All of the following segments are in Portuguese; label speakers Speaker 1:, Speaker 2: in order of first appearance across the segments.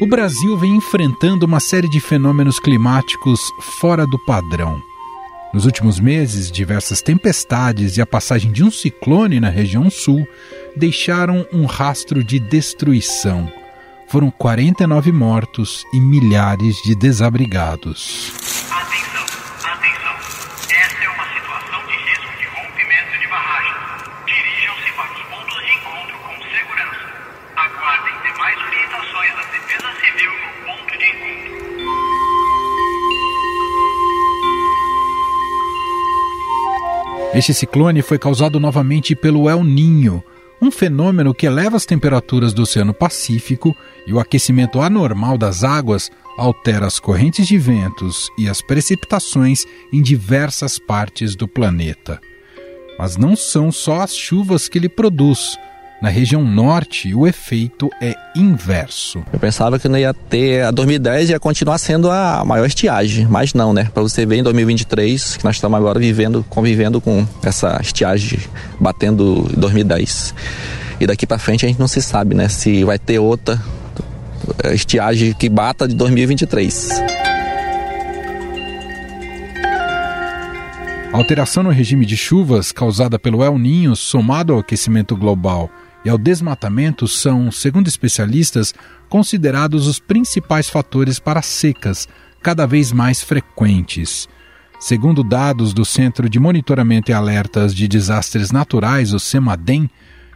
Speaker 1: O Brasil vem enfrentando uma série de fenômenos climáticos fora do padrão. Nos últimos meses, diversas tempestades e a passagem de um ciclone na região sul deixaram um rastro de destruição. Foram 49 mortos e milhares de desabrigados. Este ciclone foi causado novamente pelo El Ninho, um fenômeno que eleva as temperaturas do Oceano Pacífico e o aquecimento anormal das águas altera as correntes de ventos e as precipitações em diversas partes do planeta. Mas não são só as chuvas que ele produz. Na região norte, o efeito é inverso.
Speaker 2: Eu pensava que não ia ter a 2010 ia continuar sendo a maior estiagem, mas não, né? Para você ver em 2023 que nós estamos agora vivendo, convivendo com essa estiagem batendo em 2010. E daqui para frente a gente não se sabe, né? Se vai ter outra estiagem que bata de 2023.
Speaker 1: A alteração no regime de chuvas causada pelo El Ninho, somado ao aquecimento global e ao desmatamento são, segundo especialistas, considerados os principais fatores para secas cada vez mais frequentes. Segundo dados do Centro de Monitoramento e Alertas de Desastres Naturais, o CEMADEM,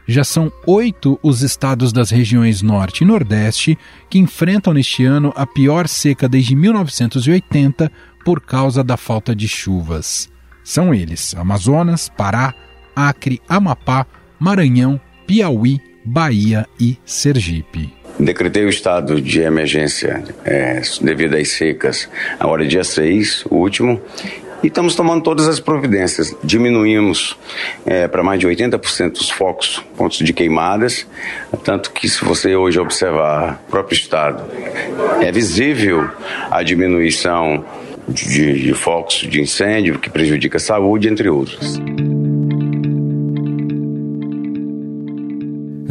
Speaker 1: já são oito os estados das regiões Norte e Nordeste que enfrentam neste ano a pior seca desde 1980 por causa da falta de chuvas. São eles: Amazonas, Pará, Acre, Amapá, Maranhão, Piauí, Bahia e Sergipe.
Speaker 3: Decretei o estado de emergência é, devido às secas agora dia 6, o último, e estamos tomando todas as providências. Diminuímos é, para mais de 80% os focos, pontos de queimadas, tanto que se você hoje observar o próprio estado, é visível a diminuição de, de focos de incêndio que prejudica a saúde, entre outros.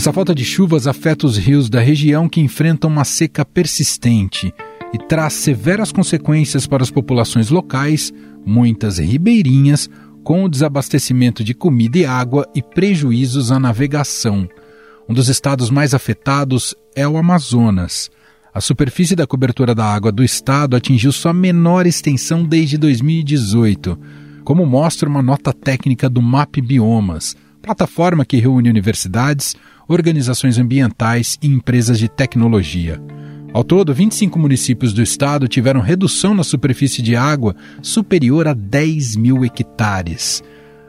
Speaker 1: Essa falta de chuvas afeta os rios da região que enfrentam uma seca persistente e traz severas consequências para as populações locais, muitas ribeirinhas, com o desabastecimento de comida e água e prejuízos à navegação. Um dos estados mais afetados é o Amazonas. A superfície da cobertura da água do estado atingiu sua menor extensão desde 2018, como mostra uma nota técnica do MAP Biomas, plataforma que reúne universidades, organizações ambientais e empresas de tecnologia. Ao todo, 25 municípios do estado tiveram redução na superfície de água superior a 10 mil hectares.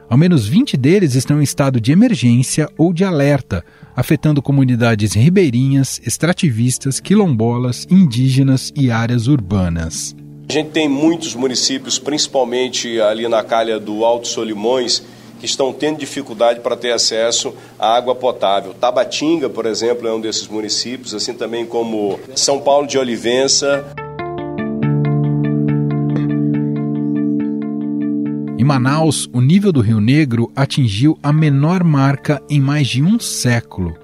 Speaker 1: Ao menos 20 deles estão em estado de emergência ou de alerta, afetando comunidades ribeirinhas, extrativistas, quilombolas, indígenas e áreas urbanas.
Speaker 4: A gente tem muitos municípios, principalmente ali na calha do Alto Solimões, que estão tendo dificuldade para ter acesso à água potável. Tabatinga, por exemplo, é um desses municípios, assim também como São Paulo de Olivença.
Speaker 1: Em Manaus, o nível do Rio Negro atingiu a menor marca em mais de um século.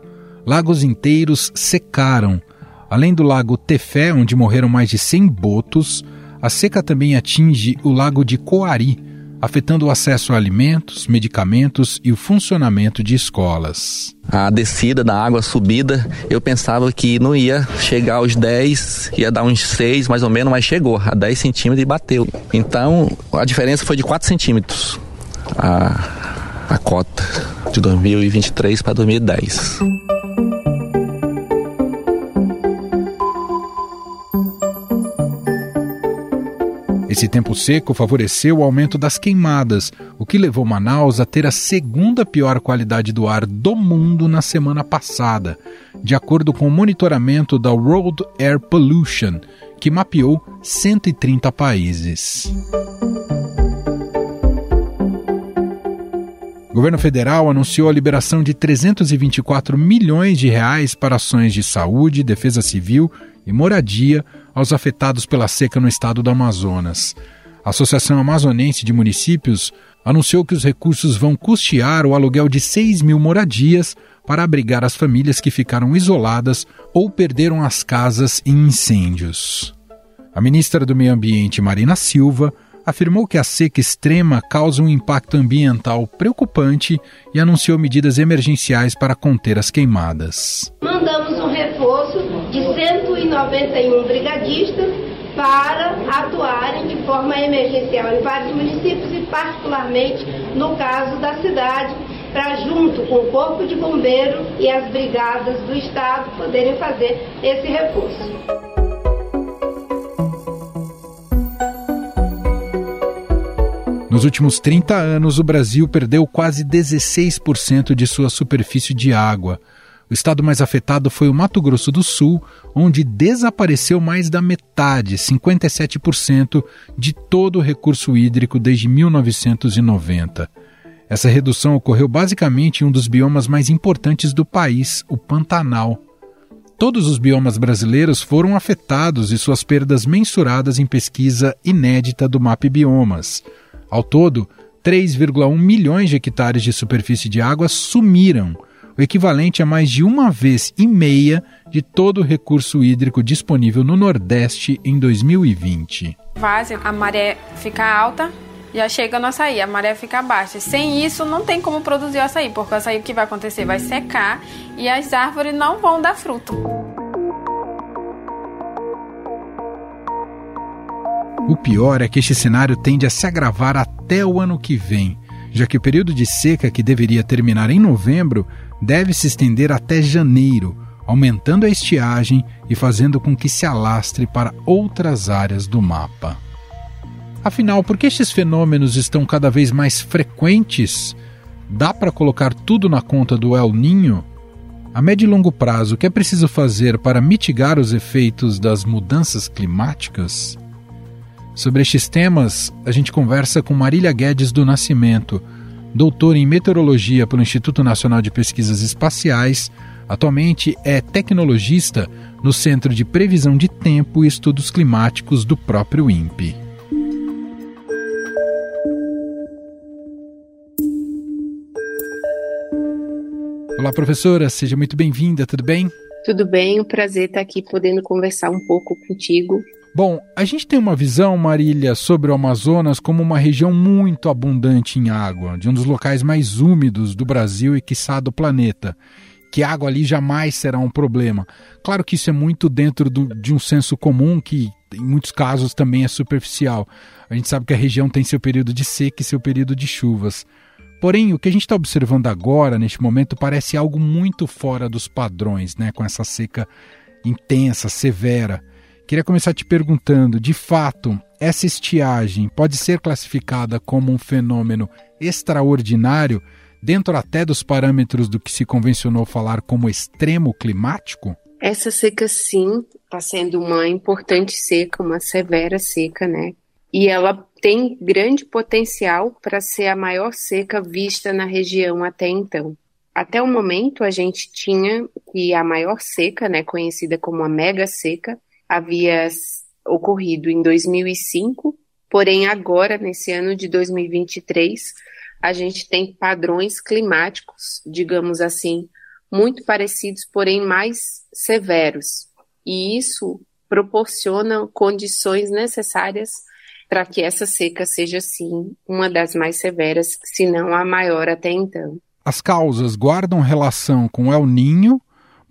Speaker 1: Lagos inteiros secaram. Além do lago Tefé, onde morreram mais de 100 botos, a seca também atinge o lago de Coari, afetando o acesso a alimentos, medicamentos e o funcionamento de escolas.
Speaker 2: A descida da água, a subida, eu pensava que não ia chegar aos 10, ia dar uns 6 mais ou menos, mas chegou a 10 centímetros e bateu. Então a diferença foi de 4 centímetros a, a cota de 2023 para 2010.
Speaker 1: Esse tempo seco favoreceu o aumento das queimadas, o que levou Manaus a ter a segunda pior qualidade do ar do mundo na semana passada, de acordo com o monitoramento da World Air Pollution, que mapeou 130 países. O governo federal anunciou a liberação de 324 milhões de reais para ações de saúde, defesa civil e moradia aos afetados pela seca no estado do Amazonas. A Associação Amazonense de Municípios anunciou que os recursos vão custear o aluguel de 6 mil moradias para abrigar as famílias que ficaram isoladas ou perderam as casas em incêndios. A ministra do Meio Ambiente, Marina Silva, afirmou que a seca extrema causa um impacto ambiental preocupante e anunciou medidas emergenciais para conter as queimadas.
Speaker 5: Mandamos um reforço de 191 brigadistas para atuarem de forma emergencial em vários municípios e particularmente no caso da cidade, para junto com o Corpo de Bombeiro e as brigadas do Estado poderem fazer esse reforço.
Speaker 1: Nos últimos 30 anos, o Brasil perdeu quase 16% de sua superfície de água. O estado mais afetado foi o Mato Grosso do Sul, onde desapareceu mais da metade, 57%, de todo o recurso hídrico desde 1990. Essa redução ocorreu basicamente em um dos biomas mais importantes do país, o Pantanal. Todos os biomas brasileiros foram afetados e suas perdas mensuradas em pesquisa inédita do MAP Biomas. Ao todo, 3,1 milhões de hectares de superfície de água sumiram o equivalente a mais de uma vez e meia de todo o recurso hídrico disponível no Nordeste em 2020.
Speaker 6: Várzea, a maré fica alta, já chega no açaí, a maré fica baixa. Sem isso, não tem como produzir o açaí, porque o açaí o que vai acontecer vai secar e as árvores não vão dar fruto.
Speaker 1: O pior é que este cenário tende a se agravar até o ano que vem, já que o período de seca que deveria terminar em novembro deve se estender até janeiro, aumentando a estiagem e fazendo com que se alastre para outras áreas do mapa. Afinal, por que estes fenômenos estão cada vez mais frequentes? Dá para colocar tudo na conta do El Ninho? A médio e longo prazo, o que é preciso fazer para mitigar os efeitos das mudanças climáticas? Sobre estes temas, a gente conversa com Marília Guedes do Nascimento, doutor em meteorologia pelo Instituto Nacional de Pesquisas Espaciais, atualmente é tecnologista no Centro de Previsão de Tempo e Estudos Climáticos do próprio INPE. Olá, professora, seja muito bem-vinda, tudo bem?
Speaker 7: Tudo bem, um prazer estar aqui podendo conversar um pouco contigo
Speaker 1: Bom, a gente tem uma visão, Marília, sobre o Amazonas como uma região muito abundante em água, de um dos locais mais úmidos do Brasil e, quiçá, do planeta. Que água ali jamais será um problema. Claro que isso é muito dentro do, de um senso comum que, em muitos casos, também é superficial. A gente sabe que a região tem seu período de seca e seu período de chuvas. Porém, o que a gente está observando agora, neste momento, parece algo muito fora dos padrões, né? com essa seca intensa, severa. Queria começar te perguntando: de fato, essa estiagem pode ser classificada como um fenômeno extraordinário, dentro até dos parâmetros do que se convencionou falar como extremo climático?
Speaker 7: Essa seca, sim, está sendo uma importante seca, uma severa seca, né? E ela tem grande potencial para ser a maior seca vista na região até então. Até o momento, a gente tinha que a maior seca, né, conhecida como a mega seca, havia ocorrido em 2005, porém agora, nesse ano de 2023, a gente tem padrões climáticos, digamos assim, muito parecidos, porém mais severos. E isso proporciona condições necessárias para que essa seca seja, sim, uma das mais severas, se não a maior até então.
Speaker 1: As causas guardam relação com El Ninho,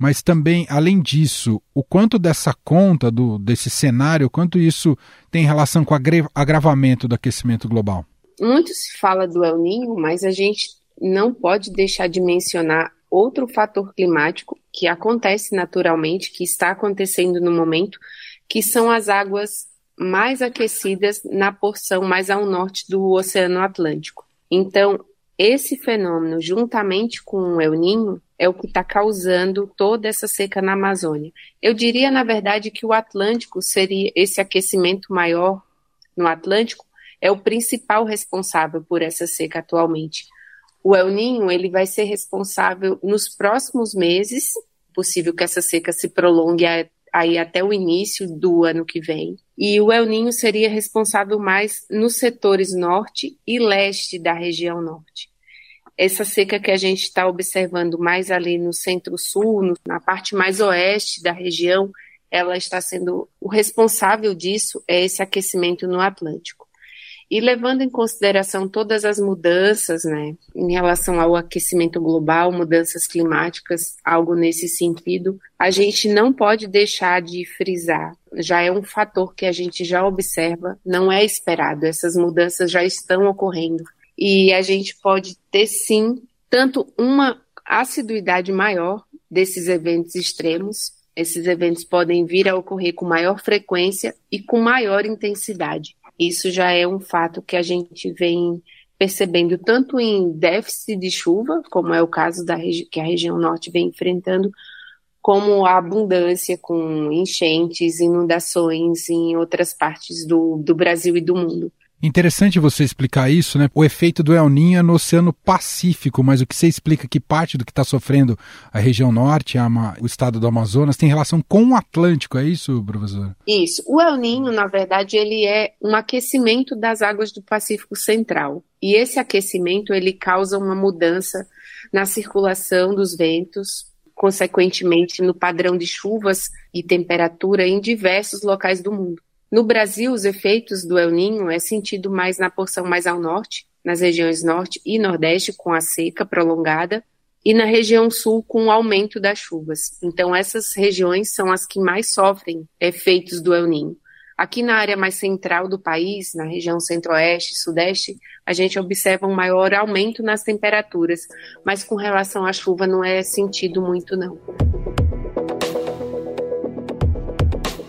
Speaker 1: mas também, além disso, o quanto dessa conta, do, desse cenário, quanto isso tem relação com o agravamento do aquecimento global?
Speaker 7: Muito se fala do El Ninho, mas a gente não pode deixar de mencionar outro fator climático que acontece naturalmente, que está acontecendo no momento, que são as águas mais aquecidas na porção mais ao norte do Oceano Atlântico. Então, esse fenômeno, juntamente com o El Ninho, é o que está causando toda essa seca na Amazônia. Eu diria, na verdade, que o Atlântico seria esse aquecimento maior no Atlântico é o principal responsável por essa seca atualmente. O El Ninho ele vai ser responsável nos próximos meses, possível que essa seca se prolongue aí até o início do ano que vem. E o El Ninho seria responsável mais nos setores norte e leste da região norte. Essa seca que a gente está observando mais ali no centro-sul, na parte mais oeste da região, ela está sendo o responsável disso é esse aquecimento no Atlântico. E levando em consideração todas as mudanças, né, em relação ao aquecimento global, mudanças climáticas, algo nesse sentido, a gente não pode deixar de frisar. Já é um fator que a gente já observa, não é esperado, essas mudanças já estão ocorrendo e a gente pode ter sim tanto uma assiduidade maior desses eventos extremos. Esses eventos podem vir a ocorrer com maior frequência e com maior intensidade. Isso já é um fato que a gente vem percebendo tanto em déficit de chuva, como é o caso da que a região norte vem enfrentando, como a abundância com enchentes, inundações em outras partes do, do Brasil e do mundo.
Speaker 1: Interessante você explicar isso, né? O efeito do El Niño no Oceano Pacífico, mas o que você explica que parte do que está sofrendo a região norte, a, o estado do Amazonas, tem relação com o Atlântico, é isso, professor?
Speaker 7: Isso. O El Niño, na verdade, ele é um aquecimento das águas do Pacífico Central. E esse aquecimento, ele causa uma mudança na circulação dos ventos, consequentemente no padrão de chuvas e temperatura em diversos locais do mundo. No Brasil, os efeitos do El Ninho é sentido mais na porção mais ao norte, nas regiões norte e nordeste, com a seca prolongada, e na região sul, com o aumento das chuvas. Então, essas regiões são as que mais sofrem efeitos do El Ninho. Aqui na área mais central do país, na região centro-oeste e sudeste, a gente observa um maior aumento nas temperaturas, mas com relação à chuva não é sentido muito, não.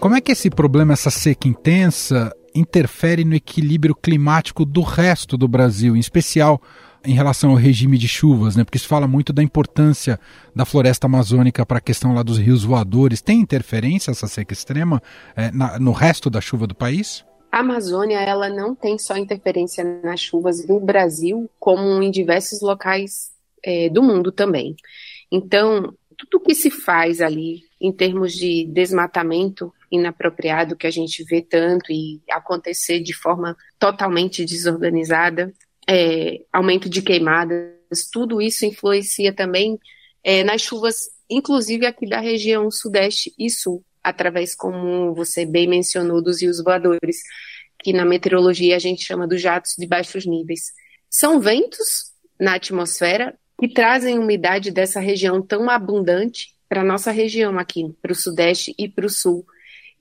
Speaker 1: Como é que esse problema, essa seca intensa, interfere no equilíbrio climático do resto do Brasil, em especial em relação ao regime de chuvas, né? Porque se fala muito da importância da floresta amazônica para a questão lá dos rios voadores. Tem interferência essa seca extrema é, na, no resto da chuva do país?
Speaker 7: A Amazônia ela não tem só interferência nas chuvas do Brasil, como em diversos locais é, do mundo também. Então, tudo que se faz ali em termos de desmatamento inapropriado que a gente vê tanto e acontecer de forma totalmente desorganizada, é, aumento de queimadas, tudo isso influencia também é, nas chuvas, inclusive aqui da região sudeste e sul, através, como você bem mencionou, dos rios voadores, que na meteorologia a gente chama dos jatos de baixos níveis. São ventos na atmosfera que trazem umidade dessa região tão abundante para a nossa região aqui, para o sudeste e para o sul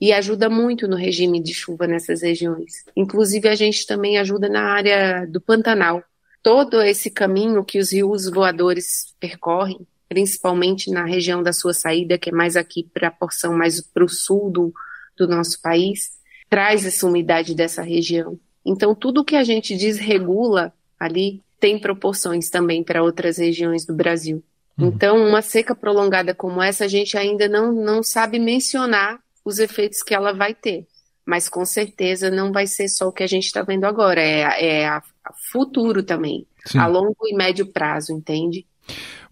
Speaker 7: e ajuda muito no regime de chuva nessas regiões. Inclusive, a gente também ajuda na área do Pantanal. Todo esse caminho que os rios voadores percorrem, principalmente na região da sua saída, que é mais aqui para a porção mais para o sul do, do nosso país, traz essa umidade dessa região. Então, tudo que a gente desregula ali tem proporções também para outras regiões do Brasil. Uhum. Então, uma seca prolongada como essa, a gente ainda não, não sabe mencionar os efeitos que ela vai ter. Mas com certeza não vai ser só o que a gente está vendo agora, é, é a, a futuro também, Sim. a longo e médio prazo, entende?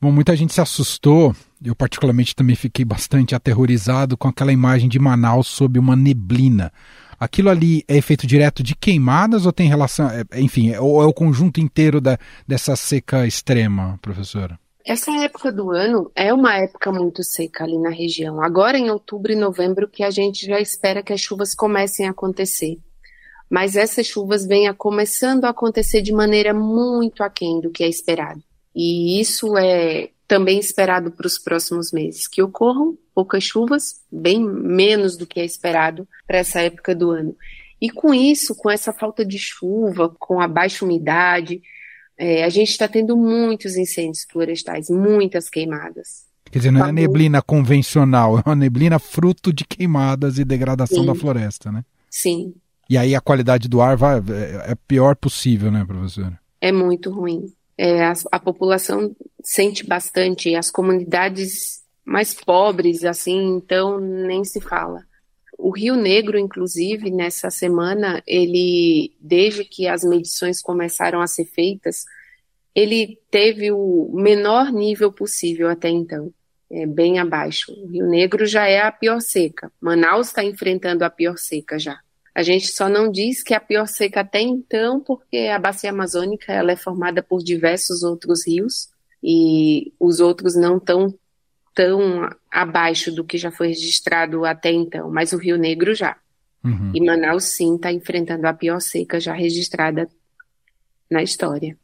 Speaker 1: Bom, muita gente se assustou, eu particularmente também fiquei bastante aterrorizado com aquela imagem de Manaus sob uma neblina. Aquilo ali é efeito direto de queimadas ou tem relação, é, enfim, ou é o conjunto inteiro da, dessa seca extrema, professora?
Speaker 7: Essa época do ano é uma época muito seca ali na região. Agora, em outubro e novembro, que a gente já espera que as chuvas comecem a acontecer. Mas essas chuvas vêm a começando a acontecer de maneira muito aquém do que é esperado. E isso é também esperado para os próximos meses, que ocorram poucas chuvas, bem menos do que é esperado para essa época do ano. E com isso, com essa falta de chuva, com a baixa umidade, é, a gente está tendo muitos incêndios florestais, muitas queimadas.
Speaker 1: Quer dizer, não é a neblina convencional, é uma neblina fruto de queimadas e degradação Sim. da floresta, né?
Speaker 7: Sim.
Speaker 1: E aí a qualidade do ar vai, é, é pior possível, né, professora?
Speaker 7: É muito ruim. É, a, a população sente bastante, as comunidades mais pobres, assim, então nem se fala. O Rio Negro, inclusive, nessa semana, ele, desde que as medições começaram a ser feitas, ele teve o menor nível possível até então, é bem abaixo. O Rio Negro já é a pior seca. Manaus está enfrentando a pior seca já. A gente só não diz que é a pior seca até então, porque a bacia amazônica ela é formada por diversos outros rios e os outros não estão tão abaixo do que já foi registrado até então, mas o Rio Negro já. Uhum. E Manaus sim está enfrentando a pior seca já registrada na história.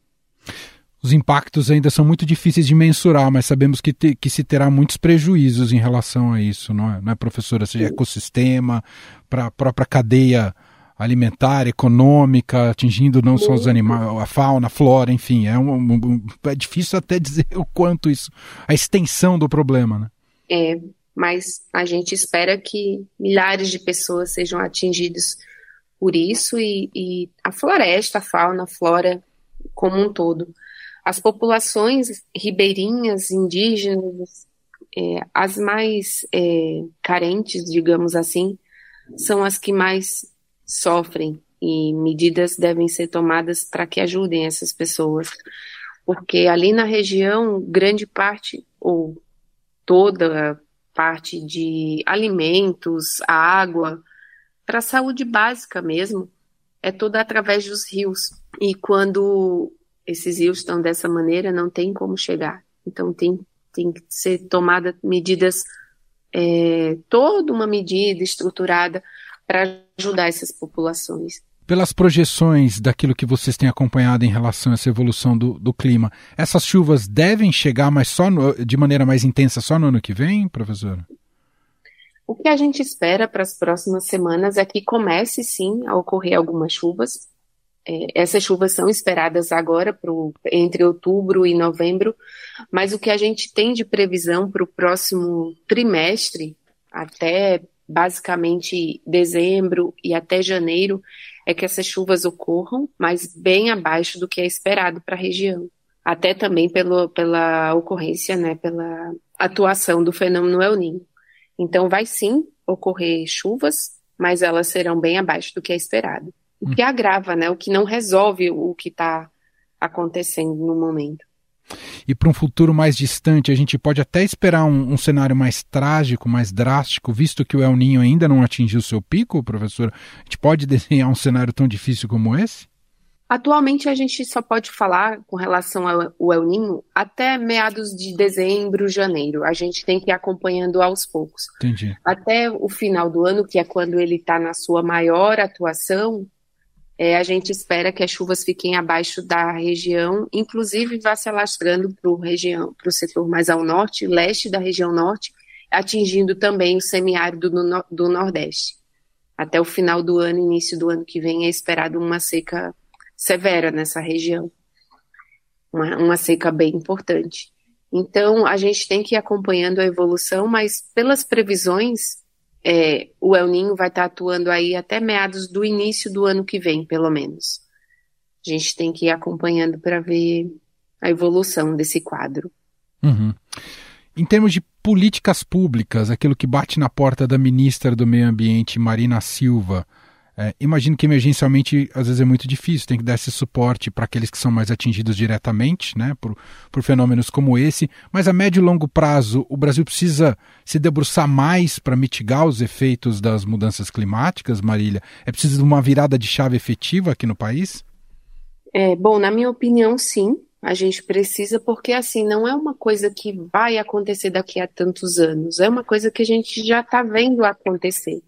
Speaker 1: Os impactos ainda são muito difíceis de mensurar, mas sabemos que, te, que se terá muitos prejuízos em relação a isso, não é, não é professora? Seja ecossistema, para a própria cadeia alimentar, econômica, atingindo não só os animais, a fauna, a flora, enfim, é, um, um, é difícil até dizer o quanto isso, a extensão do problema, né?
Speaker 7: É, mas a gente espera que milhares de pessoas sejam atingidas por isso e, e a floresta, a fauna, a flora como um todo. As populações ribeirinhas, indígenas, é, as mais é, carentes, digamos assim, são as que mais sofrem e medidas devem ser tomadas para que ajudem essas pessoas, porque ali na região, grande parte ou toda parte de alimentos, água, para a saúde básica mesmo, é toda através dos rios. E quando esses rios estão dessa maneira, não tem como chegar. Então tem, tem que ser tomada medidas, é, toda uma medida estruturada para ajudar essas populações.
Speaker 1: Pelas projeções daquilo que vocês têm acompanhado em relação a essa evolução do, do clima, essas chuvas devem chegar mas só no, de maneira mais intensa só no ano que vem, professora?
Speaker 7: O que a gente espera para as próximas semanas é que comece sim a ocorrer algumas chuvas, é, essas chuvas são esperadas agora pro, entre outubro e novembro, mas o que a gente tem de previsão para o próximo trimestre, até basicamente dezembro e até janeiro, é que essas chuvas ocorram, mas bem abaixo do que é esperado para a região. Até também pelo, pela ocorrência, né, pela atuação do fenômeno El Niño. Então, vai sim ocorrer chuvas, mas elas serão bem abaixo do que é esperado o que agrava, né? O que não resolve o que está acontecendo no momento.
Speaker 1: E para um futuro mais distante, a gente pode até esperar um, um, cenário mais trágico, mais drástico, visto que o El Ninho ainda não atingiu seu pico, professor? A gente pode desenhar um cenário tão difícil como esse?
Speaker 7: Atualmente a gente só pode falar com relação ao El Ninho até meados de dezembro, janeiro. A gente tem que ir acompanhando aos poucos.
Speaker 1: Entendi.
Speaker 7: Até o final do ano, que é quando ele está na sua maior atuação, é, a gente espera que as chuvas fiquem abaixo da região, inclusive vá se alastrando para o setor mais ao norte, leste da região norte, atingindo também o semiárido do, do Nordeste. Até o final do ano, início do ano que vem, é esperado uma seca severa nessa região, uma, uma seca bem importante. Então, a gente tem que ir acompanhando a evolução, mas pelas previsões, é, o El Ninho vai estar atuando aí até meados do início do ano que vem, pelo menos. A gente tem que ir acompanhando para ver a evolução desse quadro.
Speaker 1: Uhum. Em termos de políticas públicas, aquilo que bate na porta da ministra do Meio Ambiente, Marina Silva, é, imagino que emergencialmente às vezes é muito difícil, tem que dar esse suporte para aqueles que são mais atingidos diretamente, né, por, por fenômenos como esse, mas a médio e longo prazo o Brasil precisa se debruçar mais para mitigar os efeitos das mudanças climáticas, Marília? É preciso de uma virada de chave efetiva aqui no país?
Speaker 7: É, bom, na minha opinião, sim. A gente precisa, porque assim, não é uma coisa que vai acontecer daqui a tantos anos, é uma coisa que a gente já está vendo acontecer.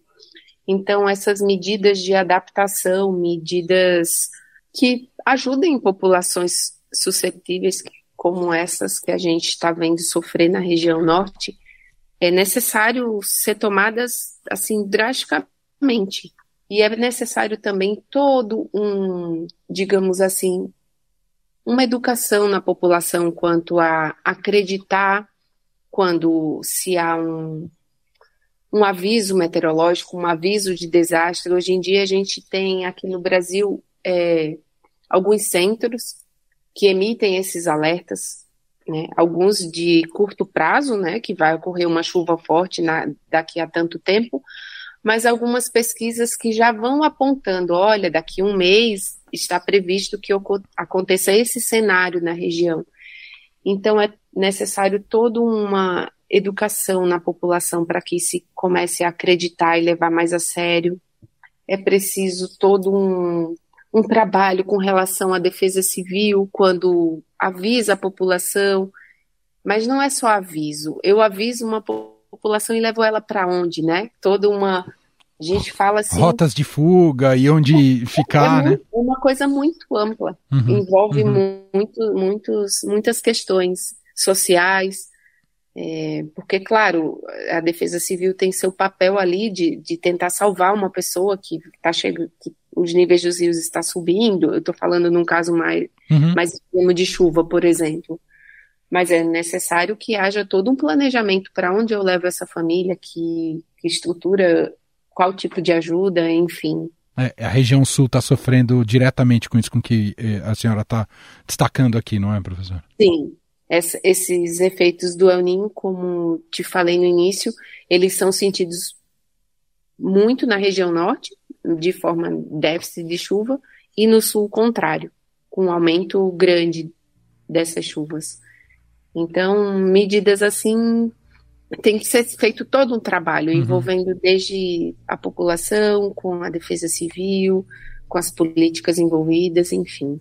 Speaker 7: Então, essas medidas de adaptação, medidas que ajudem populações suscetíveis como essas que a gente está vendo sofrer na região norte, é necessário ser tomadas assim drasticamente. E é necessário também todo um, digamos assim, uma educação na população quanto a acreditar quando se há um, um aviso meteorológico, um aviso de desastre. Hoje em dia a gente tem aqui no Brasil é, alguns centros que emitem esses alertas, né, alguns de curto prazo, né, que vai ocorrer uma chuva forte na, daqui a tanto tempo, mas algumas pesquisas que já vão apontando, olha, daqui a um mês está previsto que aconteça esse cenário na região. Então é necessário toda uma educação na população para que se comece a acreditar e levar mais a sério é preciso todo um, um trabalho com relação à defesa civil, quando avisa a população, mas não é só aviso. Eu aviso uma população e levo ela para onde, né? Toda uma a gente fala assim.
Speaker 1: Rotas de fuga e onde é ficar,
Speaker 7: é
Speaker 1: né?
Speaker 7: Uma coisa muito ampla. Uhum, envolve uhum. Muito, muitos, muitas questões sociais. É, porque, claro, a defesa civil tem seu papel ali de, de tentar salvar uma pessoa que está chegando, que os níveis dos rios estão subindo. Eu estou falando num caso mais, uhum. mais extremo de chuva, por exemplo. Mas é necessário que haja todo um planejamento para onde eu levo essa família, que, que estrutura qual tipo de ajuda, enfim.
Speaker 1: É, a região sul está sofrendo diretamente com isso, com que eh, a senhora está destacando aqui, não é, professor?
Speaker 7: Sim. Essa, esses efeitos do El Ninho, como te falei no início, eles são sentidos muito na região norte, de forma déficit de chuva, e no sul, contrário, com um aumento grande dessas chuvas. Então, medidas assim tem que ser feito todo um trabalho uhum. envolvendo desde a população, com a defesa civil, com as políticas envolvidas, enfim.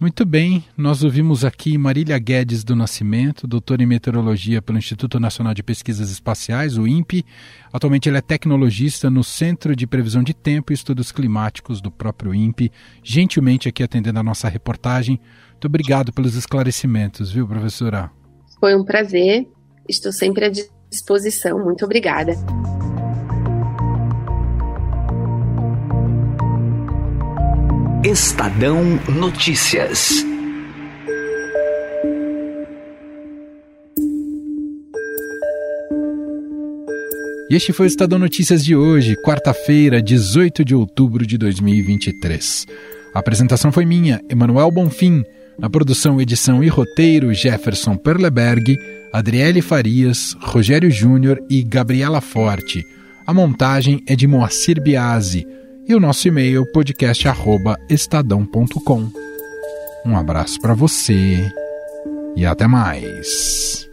Speaker 1: Muito bem, nós ouvimos aqui Marília Guedes do Nascimento, doutora em meteorologia pelo Instituto Nacional de Pesquisas Espaciais, o INPE. Atualmente ela é tecnologista no Centro de Previsão de Tempo e Estudos Climáticos do próprio INPE, gentilmente aqui atendendo a nossa reportagem. Muito obrigado pelos esclarecimentos, viu, professora?
Speaker 7: Foi um prazer Estou sempre à disposição. Muito obrigada.
Speaker 8: Estadão Notícias.
Speaker 1: E este foi o Estadão Notícias de hoje, quarta-feira, 18 de outubro de 2023. A apresentação foi minha, Emanuel Bonfim. Na produção, edição e roteiro, Jefferson Perleberg. Adriele Farias, Rogério Júnior e Gabriela Forte. A montagem é de Moacir Biasi e o nosso e-mail podcast@estadão.com. Um abraço para você e até mais.